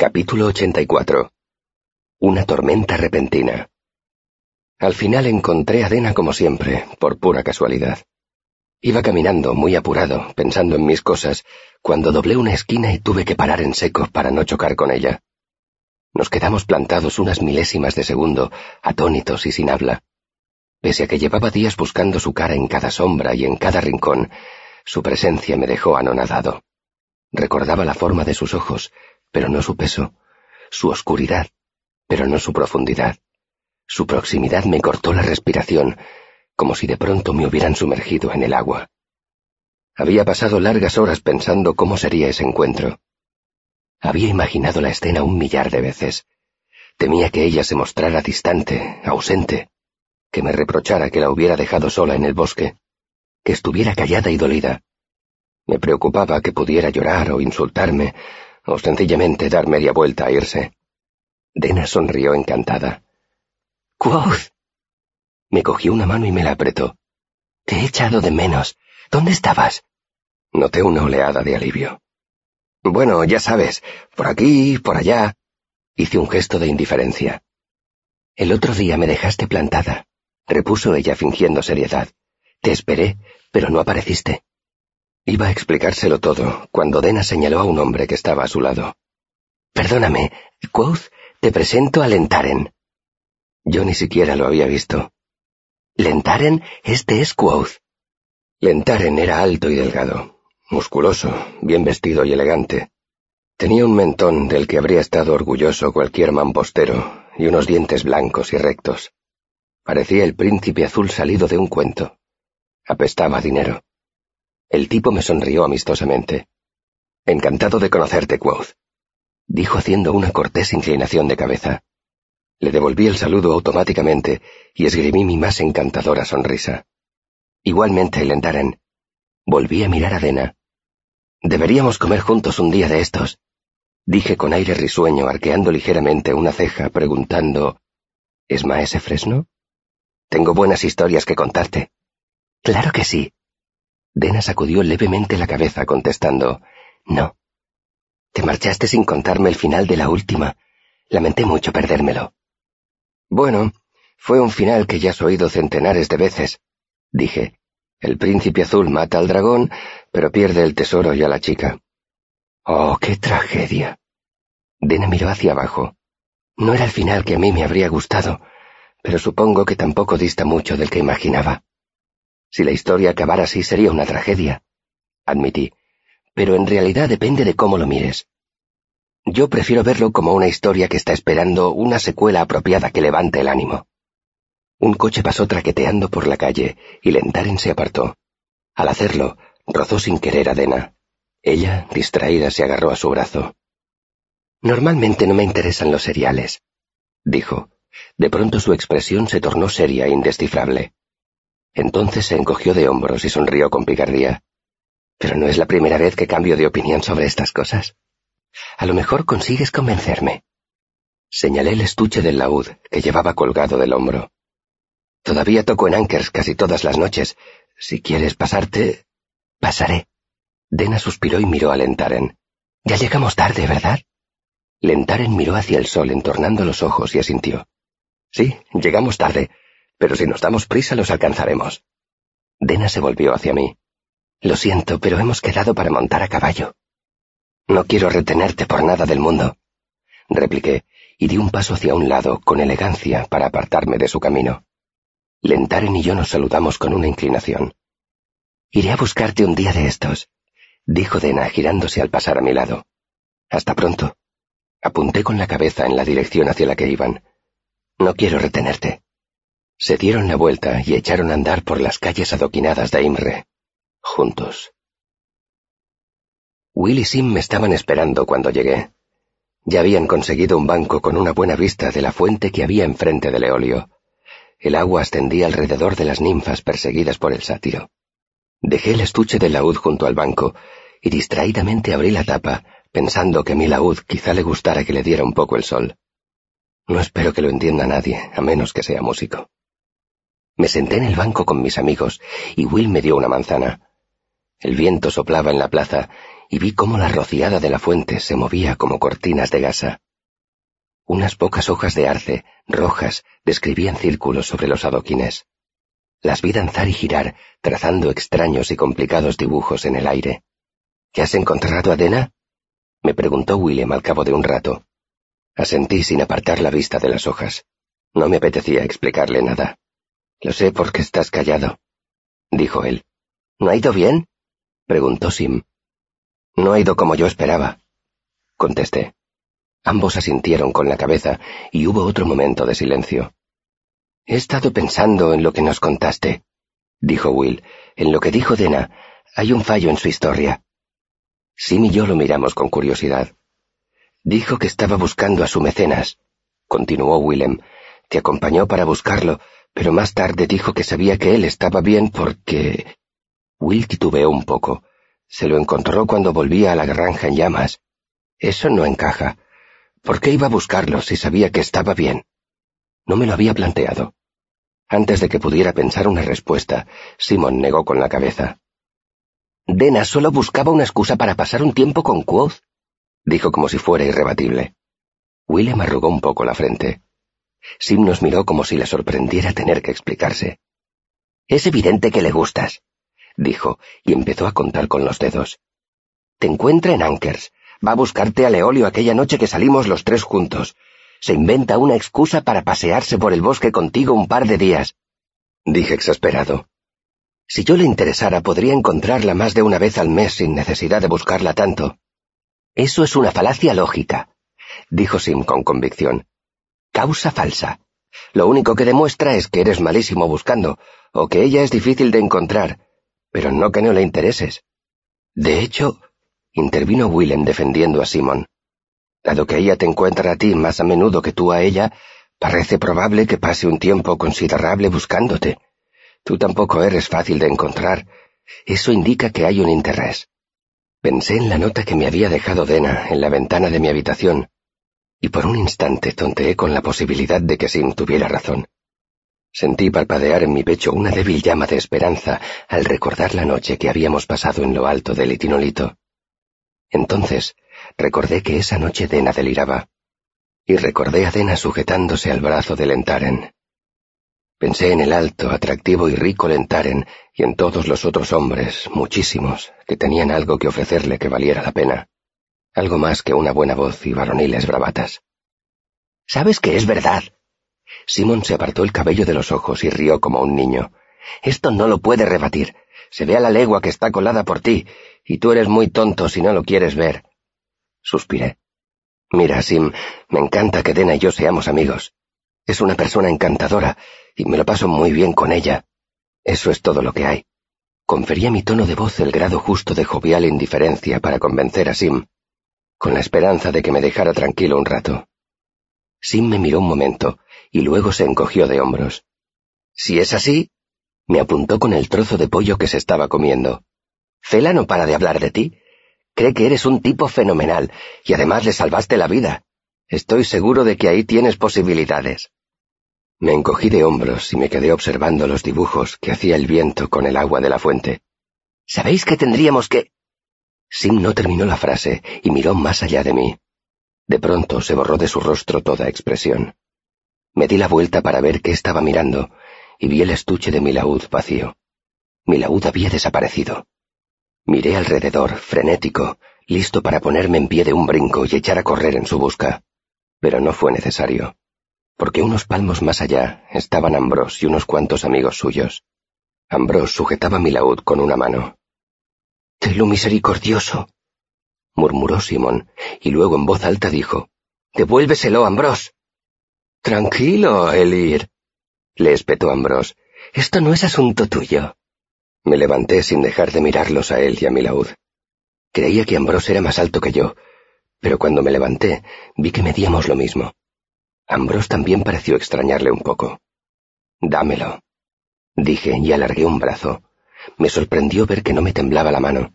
Capítulo 84. Una tormenta repentina. Al final encontré a Dena como siempre, por pura casualidad. Iba caminando, muy apurado, pensando en mis cosas, cuando doblé una esquina y tuve que parar en seco para no chocar con ella. Nos quedamos plantados unas milésimas de segundo, atónitos y sin habla. Pese a que llevaba días buscando su cara en cada sombra y en cada rincón, su presencia me dejó anonadado. Recordaba la forma de sus ojos, pero no su peso, su oscuridad, pero no su profundidad. Su proximidad me cortó la respiración, como si de pronto me hubieran sumergido en el agua. Había pasado largas horas pensando cómo sería ese encuentro. Había imaginado la escena un millar de veces. Temía que ella se mostrara distante, ausente, que me reprochara que la hubiera dejado sola en el bosque, que estuviera callada y dolida. Me preocupaba que pudiera llorar o insultarme, o sencillamente dar media vuelta a irse. Dena sonrió encantada. Quoth. Me cogió una mano y me la apretó. Te he echado de menos. ¿Dónde estabas? Noté una oleada de alivio. Bueno, ya sabes, por aquí, por allá. Hice un gesto de indiferencia. El otro día me dejaste plantada, repuso ella fingiendo seriedad. Te esperé, pero no apareciste. Iba a explicárselo todo cuando Dena señaló a un hombre que estaba a su lado. Perdóname, Quoth, te presento a Lentaren. Yo ni siquiera lo había visto. Lentaren, este es Quoth. Lentaren era alto y delgado, musculoso, bien vestido y elegante. Tenía un mentón del que habría estado orgulloso cualquier mampostero y unos dientes blancos y rectos. Parecía el príncipe azul salido de un cuento. Apestaba dinero. El tipo me sonrió amistosamente. Encantado de conocerte, Quoth, dijo haciendo una cortés inclinación de cabeza. Le devolví el saludo automáticamente y esgrimí mi más encantadora sonrisa. Igualmente, Lendaren. Volví a mirar a Dena. Deberíamos comer juntos un día de estos, dije con aire risueño, arqueando ligeramente una ceja, preguntando ¿Es maese fresno? Tengo buenas historias que contarte. Claro que sí, Dena sacudió levemente la cabeza contestando, No. Te marchaste sin contarme el final de la última. Lamenté mucho perdérmelo. Bueno, fue un final que ya has oído centenares de veces, dije. El príncipe azul mata al dragón, pero pierde el tesoro y a la chica. Oh, qué tragedia. Dena miró hacia abajo. No era el final que a mí me habría gustado, pero supongo que tampoco dista mucho del que imaginaba. Si la historia acabara así sería una tragedia, admití, pero en realidad depende de cómo lo mires. Yo prefiero verlo como una historia que está esperando una secuela apropiada que levante el ánimo. Un coche pasó traqueteando por la calle y Lentaren se apartó. Al hacerlo, rozó sin querer a Dena. Ella, distraída, se agarró a su brazo. Normalmente no me interesan los seriales, dijo. De pronto su expresión se tornó seria e indescifrable. Entonces se encogió de hombros y sonrió con picardía. Pero no es la primera vez que cambio de opinión sobre estas cosas. A lo mejor consigues convencerme. Señalé el estuche del laúd que llevaba colgado del hombro. Todavía toco en Ankers casi todas las noches. Si quieres pasarte... Pasaré. Dena suspiró y miró a Lentaren. Ya llegamos tarde, ¿verdad? Lentaren miró hacia el sol entornando los ojos y asintió. Sí, llegamos tarde, pero si nos damos prisa los alcanzaremos. Dena se volvió hacia mí. Lo siento, pero hemos quedado para montar a caballo. No quiero retenerte por nada del mundo, repliqué, y di un paso hacia un lado con elegancia para apartarme de su camino. Lentaren y yo nos saludamos con una inclinación. Iré a buscarte un día de estos, dijo Dena girándose al pasar a mi lado. Hasta pronto. Apunté con la cabeza en la dirección hacia la que iban. No quiero retenerte. Se dieron la vuelta y echaron a andar por las calles adoquinadas de Imre, juntos. Will y Sim me estaban esperando cuando llegué. Ya habían conseguido un banco con una buena vista de la fuente que había enfrente del eolio. El agua ascendía alrededor de las ninfas perseguidas por el sátiro. Dejé el estuche del laúd junto al banco y distraídamente abrí la tapa, pensando que mi laúd quizá le gustara que le diera un poco el sol. No espero que lo entienda nadie, a menos que sea músico. Me senté en el banco con mis amigos y Will me dio una manzana. El viento soplaba en la plaza y vi cómo la rociada de la fuente se movía como cortinas de gasa. Unas pocas hojas de arce, rojas, describían círculos sobre los adoquines. Las vi danzar y girar, trazando extraños y complicados dibujos en el aire. ¿Ya has encontrado a Dena? me preguntó William al cabo de un rato. Asentí sin apartar la vista de las hojas. No me apetecía explicarle nada. Lo sé porque estás callado, dijo él. ¿No ha ido bien? preguntó Sim. No ha ido como yo esperaba, contesté. Ambos asintieron con la cabeza y hubo otro momento de silencio. He estado pensando en lo que nos contaste, dijo Will. En lo que dijo Dena, hay un fallo en su historia. Sim y yo lo miramos con curiosidad. Dijo que estaba buscando a su mecenas, continuó Willem. Te acompañó para buscarlo, pero más tarde dijo que sabía que él estaba bien porque... Will titubeó un poco. Se lo encontró cuando volvía a la granja en llamas. Eso no encaja. ¿Por qué iba a buscarlo si sabía que estaba bien? No me lo había planteado. Antes de que pudiera pensar una respuesta, Simon negó con la cabeza. Dena solo buscaba una excusa para pasar un tiempo con Quoth, dijo como si fuera irrebatible. Willem arrugó un poco la frente. Sim nos miró como si le sorprendiera tener que explicarse. Es evidente que le gustas, dijo, y empezó a contar con los dedos. Te encuentra en Ankers. Va a buscarte a Leolio aquella noche que salimos los tres juntos. Se inventa una excusa para pasearse por el bosque contigo un par de días. Dije exasperado. Si yo le interesara, podría encontrarla más de una vez al mes sin necesidad de buscarla tanto. Eso es una falacia lógica, dijo Sim con convicción. Causa falsa. Lo único que demuestra es que eres malísimo buscando, o que ella es difícil de encontrar, pero no que no le intereses. De hecho, intervino Willem defendiendo a Simon. Dado que ella te encuentra a ti más a menudo que tú a ella, parece probable que pase un tiempo considerable buscándote. Tú tampoco eres fácil de encontrar. Eso indica que hay un interés. Pensé en la nota que me había dejado Dena en la ventana de mi habitación, y por un instante tonteé con la posibilidad de que Sim tuviera razón. Sentí parpadear en mi pecho una débil llama de esperanza al recordar la noche que habíamos pasado en lo alto del itinolito. Entonces recordé que esa noche Dena deliraba, y recordé a Dena sujetándose al brazo de Lentaren. Pensé en el alto, atractivo y rico Lentaren y en todos los otros hombres, muchísimos, que tenían algo que ofrecerle que valiera la pena algo más que una buena voz y varoniles bravatas. ¿Sabes que es verdad? Simón se apartó el cabello de los ojos y rió como un niño. Esto no lo puede rebatir. Se ve a la legua que está colada por ti, y tú eres muy tonto si no lo quieres ver. Suspiré. Mira, Sim, me encanta que Dena y yo seamos amigos. Es una persona encantadora, y me lo paso muy bien con ella. Eso es todo lo que hay. Confería mi tono de voz el grado justo de jovial indiferencia para convencer a Sim con la esperanza de que me dejara tranquilo un rato. Sim me miró un momento y luego se encogió de hombros. Si es así, me apuntó con el trozo de pollo que se estaba comiendo. Fela no para de hablar de ti. Cree que eres un tipo fenomenal y además le salvaste la vida. Estoy seguro de que ahí tienes posibilidades. Me encogí de hombros y me quedé observando los dibujos que hacía el viento con el agua de la fuente. ¿Sabéis que tendríamos que... Sim no terminó la frase y miró más allá de mí. De pronto se borró de su rostro toda expresión. Me di la vuelta para ver qué estaba mirando y vi el estuche de mi laúd vacío. Mi laúd había desaparecido. Miré alrededor, frenético, listo para ponerme en pie de un brinco y echar a correr en su busca. Pero no fue necesario, porque unos palmos más allá estaban Ambros y unos cuantos amigos suyos. Ambros sujetaba mi laúd con una mano lo misericordioso, murmuró Simón, y luego en voz alta dijo, Devuélveselo, Ambrós. Tranquilo, Elir, le espetó Ambrós. Esto no es asunto tuyo. Me levanté sin dejar de mirarlos a él y a mi laúd. Creía que Ambrós era más alto que yo, pero cuando me levanté vi que medíamos lo mismo. Ambrós también pareció extrañarle un poco. Dámelo, dije y alargué un brazo. Me sorprendió ver que no me temblaba la mano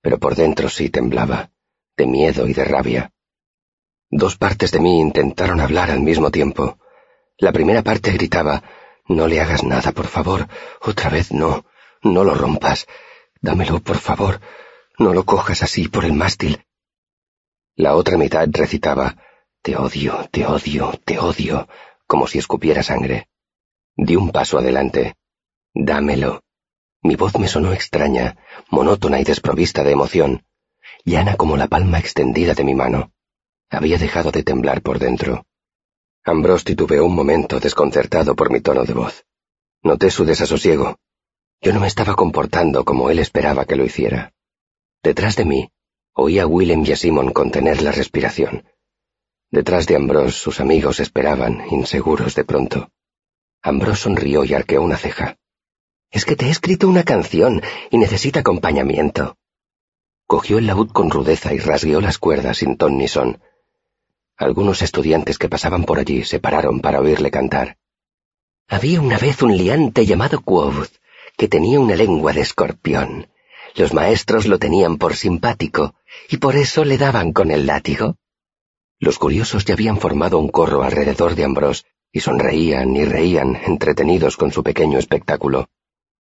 pero por dentro sí temblaba, de miedo y de rabia. Dos partes de mí intentaron hablar al mismo tiempo. La primera parte gritaba, No le hagas nada, por favor. Otra vez no. No lo rompas. Dámelo, por favor. No lo cojas así por el mástil. La otra mitad recitaba Te odio, te odio, te odio, como si escupiera sangre. Di un paso adelante. Dámelo. Mi voz me sonó extraña, monótona y desprovista de emoción, llana como la palma extendida de mi mano. Había dejado de temblar por dentro. Ambrose titubeó un momento desconcertado por mi tono de voz. Noté su desasosiego. Yo no me estaba comportando como él esperaba que lo hiciera. Detrás de mí, oí a Willem y a Simon contener la respiración. Detrás de Ambrose sus amigos esperaban, inseguros de pronto. Ambrose sonrió y arqueó una ceja. Es que te he escrito una canción y necesita acompañamiento. Cogió el laúd con rudeza y rasgueó las cuerdas sin ton ni son. Algunos estudiantes que pasaban por allí se pararon para oírle cantar. Había una vez un liante llamado Quoth, que tenía una lengua de escorpión. Los maestros lo tenían por simpático, y por eso le daban con el látigo. Los curiosos ya habían formado un corro alrededor de Ambrose, y sonreían y reían, entretenidos con su pequeño espectáculo.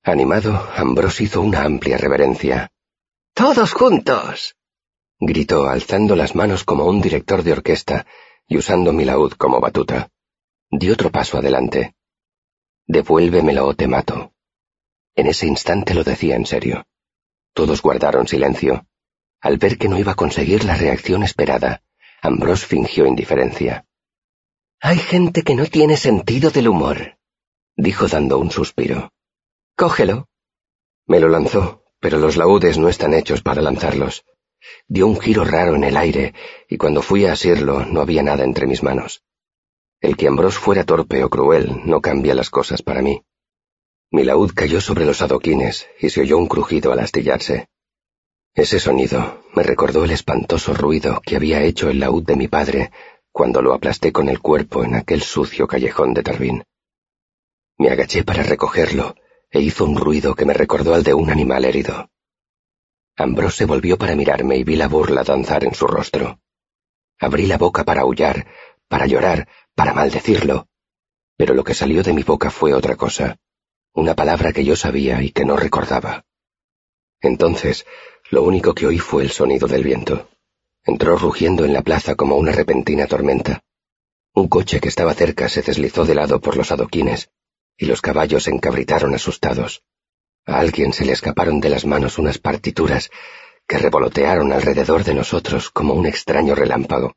Animado, Ambrose hizo una amplia reverencia. ¡Todos juntos! gritó, alzando las manos como un director de orquesta y usando mi laúd como batuta. Di otro paso adelante. Devuélvemelo o te mato. En ese instante lo decía en serio. Todos guardaron silencio. Al ver que no iba a conseguir la reacción esperada, Ambrose fingió indiferencia. Hay gente que no tiene sentido del humor, dijo dando un suspiro. Cógelo. Me lo lanzó, pero los laúdes no están hechos para lanzarlos. Dio un giro raro en el aire, y cuando fui a asirlo no había nada entre mis manos. El que Ambrose fuera torpe o cruel no cambia las cosas para mí. Mi laúd cayó sobre los adoquines y se oyó un crujido al astillarse. Ese sonido me recordó el espantoso ruido que había hecho el laúd de mi padre cuando lo aplasté con el cuerpo en aquel sucio callejón de Tarbín. Me agaché para recogerlo e hizo un ruido que me recordó al de un animal herido. Ambrose se volvió para mirarme y vi la burla danzar en su rostro. Abrí la boca para aullar, para llorar, para maldecirlo, pero lo que salió de mi boca fue otra cosa, una palabra que yo sabía y que no recordaba. Entonces, lo único que oí fue el sonido del viento. Entró rugiendo en la plaza como una repentina tormenta. Un coche que estaba cerca se deslizó de lado por los adoquines, y los caballos se encabritaron asustados. A alguien se le escaparon de las manos unas partituras que revolotearon alrededor de nosotros como un extraño relámpago.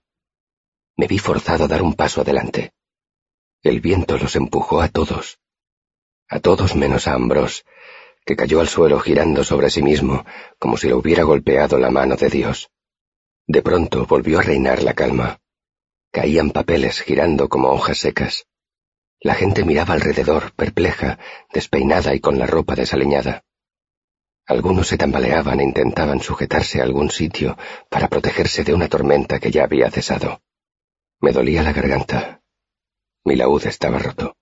Me vi forzado a dar un paso adelante. El viento los empujó a todos. A todos menos a Ambrose, que cayó al suelo girando sobre sí mismo como si lo hubiera golpeado la mano de Dios. De pronto volvió a reinar la calma. Caían papeles girando como hojas secas. La gente miraba alrededor, perpleja, despeinada y con la ropa desaliñada. Algunos se tambaleaban e intentaban sujetarse a algún sitio para protegerse de una tormenta que ya había cesado. Me dolía la garganta. Mi laúd estaba roto.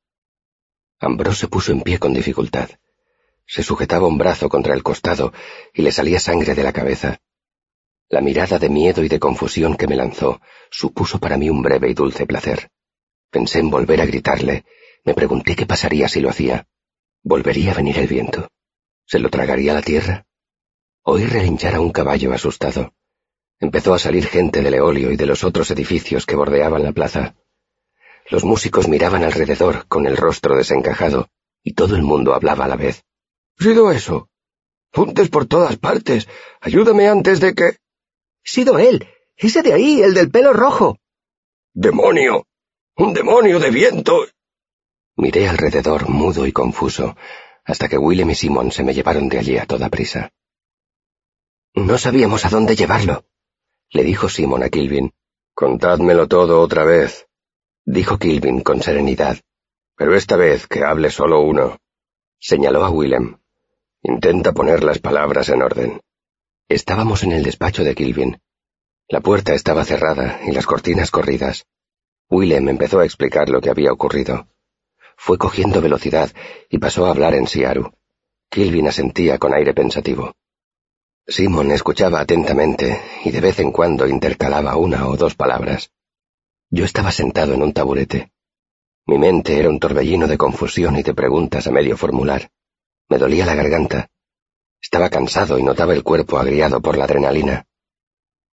Ambrose se puso en pie con dificultad. Se sujetaba un brazo contra el costado y le salía sangre de la cabeza. La mirada de miedo y de confusión que me lanzó supuso para mí un breve y dulce placer. Pensé en volver a gritarle. Me pregunté qué pasaría si lo hacía. ¿Volvería a venir el viento? ¿Se lo tragaría la tierra? Oí relinchar a un caballo asustado. Empezó a salir gente del eolio y de los otros edificios que bordeaban la plaza. Los músicos miraban alrededor con el rostro desencajado y todo el mundo hablaba a la vez. ¿Sido eso? Puntes por todas partes. Ayúdame antes de que... Sido él. Ese de ahí, el del pelo rojo. ¡Demonio! ¡Un demonio de viento! Miré alrededor, mudo y confuso, hasta que Willem y Simon se me llevaron de allí a toda prisa. No sabíamos a dónde llevarlo, le dijo Simon a Kilvin. Contádmelo todo otra vez, dijo Kilvin con serenidad. Pero esta vez que hable solo uno. Señaló a Willem. Intenta poner las palabras en orden. Estábamos en el despacho de Kilvin. La puerta estaba cerrada y las cortinas corridas. Willem empezó a explicar lo que había ocurrido. Fue cogiendo velocidad y pasó a hablar en Siaru. Kilvin asentía con aire pensativo. Simon escuchaba atentamente y de vez en cuando intercalaba una o dos palabras. Yo estaba sentado en un taburete. Mi mente era un torbellino de confusión y de preguntas a medio formular. Me dolía la garganta. Estaba cansado y notaba el cuerpo agriado por la adrenalina.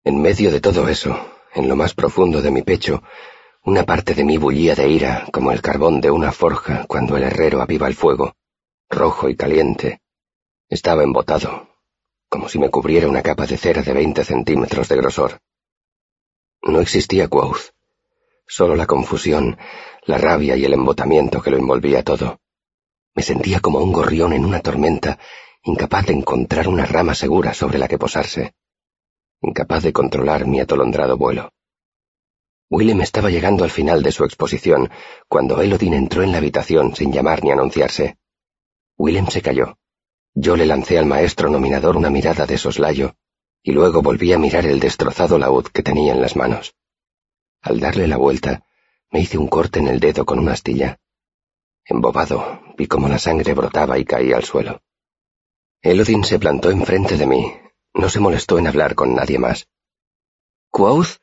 En medio de todo eso, en lo más profundo de mi pecho, una parte de mí bullía de ira como el carbón de una forja cuando el herrero aviva el fuego, rojo y caliente. Estaba embotado, como si me cubriera una capa de cera de veinte centímetros de grosor. No existía Quoth, solo la confusión, la rabia y el embotamiento que lo envolvía todo. Me sentía como un gorrión en una tormenta incapaz de encontrar una rama segura sobre la que posarse, incapaz de controlar mi atolondrado vuelo. Willem estaba llegando al final de su exposición cuando Elodin entró en la habitación sin llamar ni anunciarse. Willem se calló. Yo le lancé al maestro nominador una mirada de soslayo y luego volví a mirar el destrozado laúd que tenía en las manos. Al darle la vuelta, me hice un corte en el dedo con una astilla. Embobado, vi cómo la sangre brotaba y caía al suelo. Elodin se plantó enfrente de mí. No se molestó en hablar con nadie más. —¿Quoth?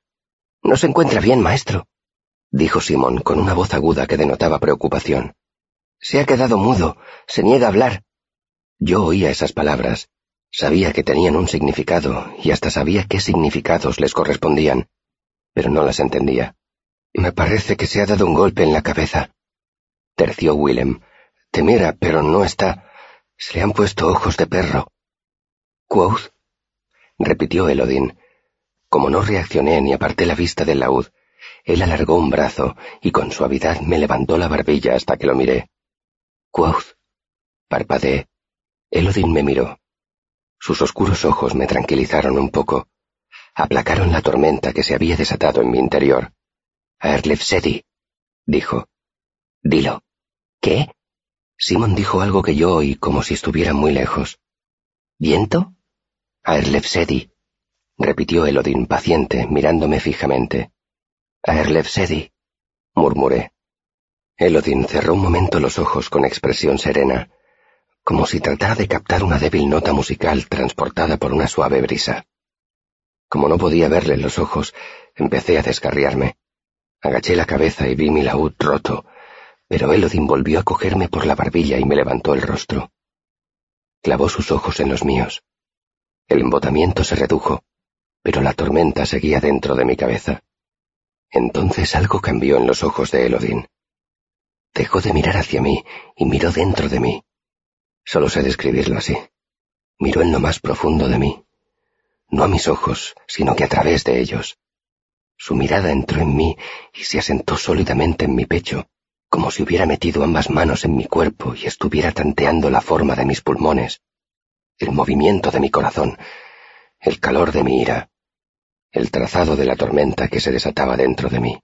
No se encuentra bien, maestro, dijo Simón con una voz aguda que denotaba preocupación. Se ha quedado mudo, se niega a hablar. Yo oía esas palabras, sabía que tenían un significado y hasta sabía qué significados les correspondían, pero no las entendía. Me parece que se ha dado un golpe en la cabeza, terció Willem. Te mira, pero no está. Se le han puesto ojos de perro. ¿Quoth? repitió Elodin. Como no reaccioné ni aparté la vista del laúd, él alargó un brazo y con suavidad me levantó la barbilla hasta que lo miré. Quoth. Parpadeé. Elodin me miró. Sus oscuros ojos me tranquilizaron un poco. Aplacaron la tormenta que se había desatado en mi interior. Aerlef Sedi, dijo. Dilo. ¿Qué? Simon dijo algo que yo oí como si estuviera muy lejos. ¿Viento? Aerlefsedi, repitió Elodin paciente, mirándome fijamente. Aerlefsedi, murmuré. Elodin cerró un momento los ojos con expresión serena, como si tratara de captar una débil nota musical transportada por una suave brisa. Como no podía verle los ojos, empecé a descarriarme. Agaché la cabeza y vi mi laúd roto, pero Elodin volvió a cogerme por la barbilla y me levantó el rostro. Clavó sus ojos en los míos. El embotamiento se redujo, pero la tormenta seguía dentro de mi cabeza. Entonces algo cambió en los ojos de Elodin. Dejó de mirar hacia mí y miró dentro de mí. Solo sé describirlo así. Miró en lo más profundo de mí. No a mis ojos, sino que a través de ellos. Su mirada entró en mí y se asentó sólidamente en mi pecho, como si hubiera metido ambas manos en mi cuerpo y estuviera tanteando la forma de mis pulmones, el movimiento de mi corazón, el calor de mi ira, el trazado de la tormenta que se desataba dentro de mí.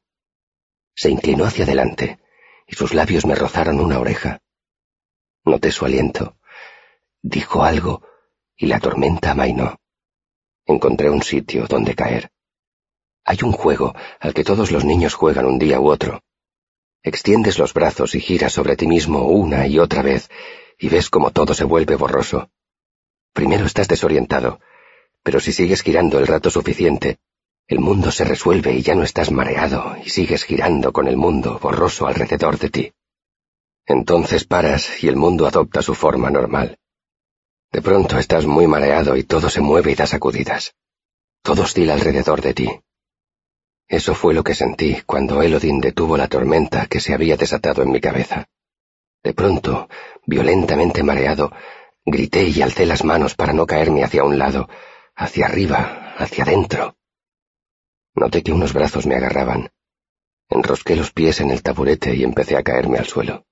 Se inclinó hacia adelante y sus labios me rozaron una oreja. Noté su aliento. Dijo algo y la tormenta amainó. Encontré un sitio donde caer. Hay un juego al que todos los niños juegan un día u otro, Extiendes los brazos y giras sobre ti mismo una y otra vez, y ves como todo se vuelve borroso. Primero estás desorientado, pero si sigues girando el rato suficiente, el mundo se resuelve y ya no estás mareado y sigues girando con el mundo borroso alrededor de ti. Entonces paras y el mundo adopta su forma normal. De pronto estás muy mareado y todo se mueve y da sacudidas. Todo oscila alrededor de ti, eso fue lo que sentí cuando Elodin detuvo la tormenta que se había desatado en mi cabeza. De pronto, violentamente mareado, grité y alcé las manos para no caerme hacia un lado, hacia arriba, hacia adentro. Noté que unos brazos me agarraban. Enrosqué los pies en el taburete y empecé a caerme al suelo.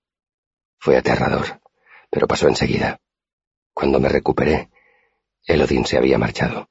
Fue aterrador, pero pasó enseguida. Cuando me recuperé, Elodin se había marchado.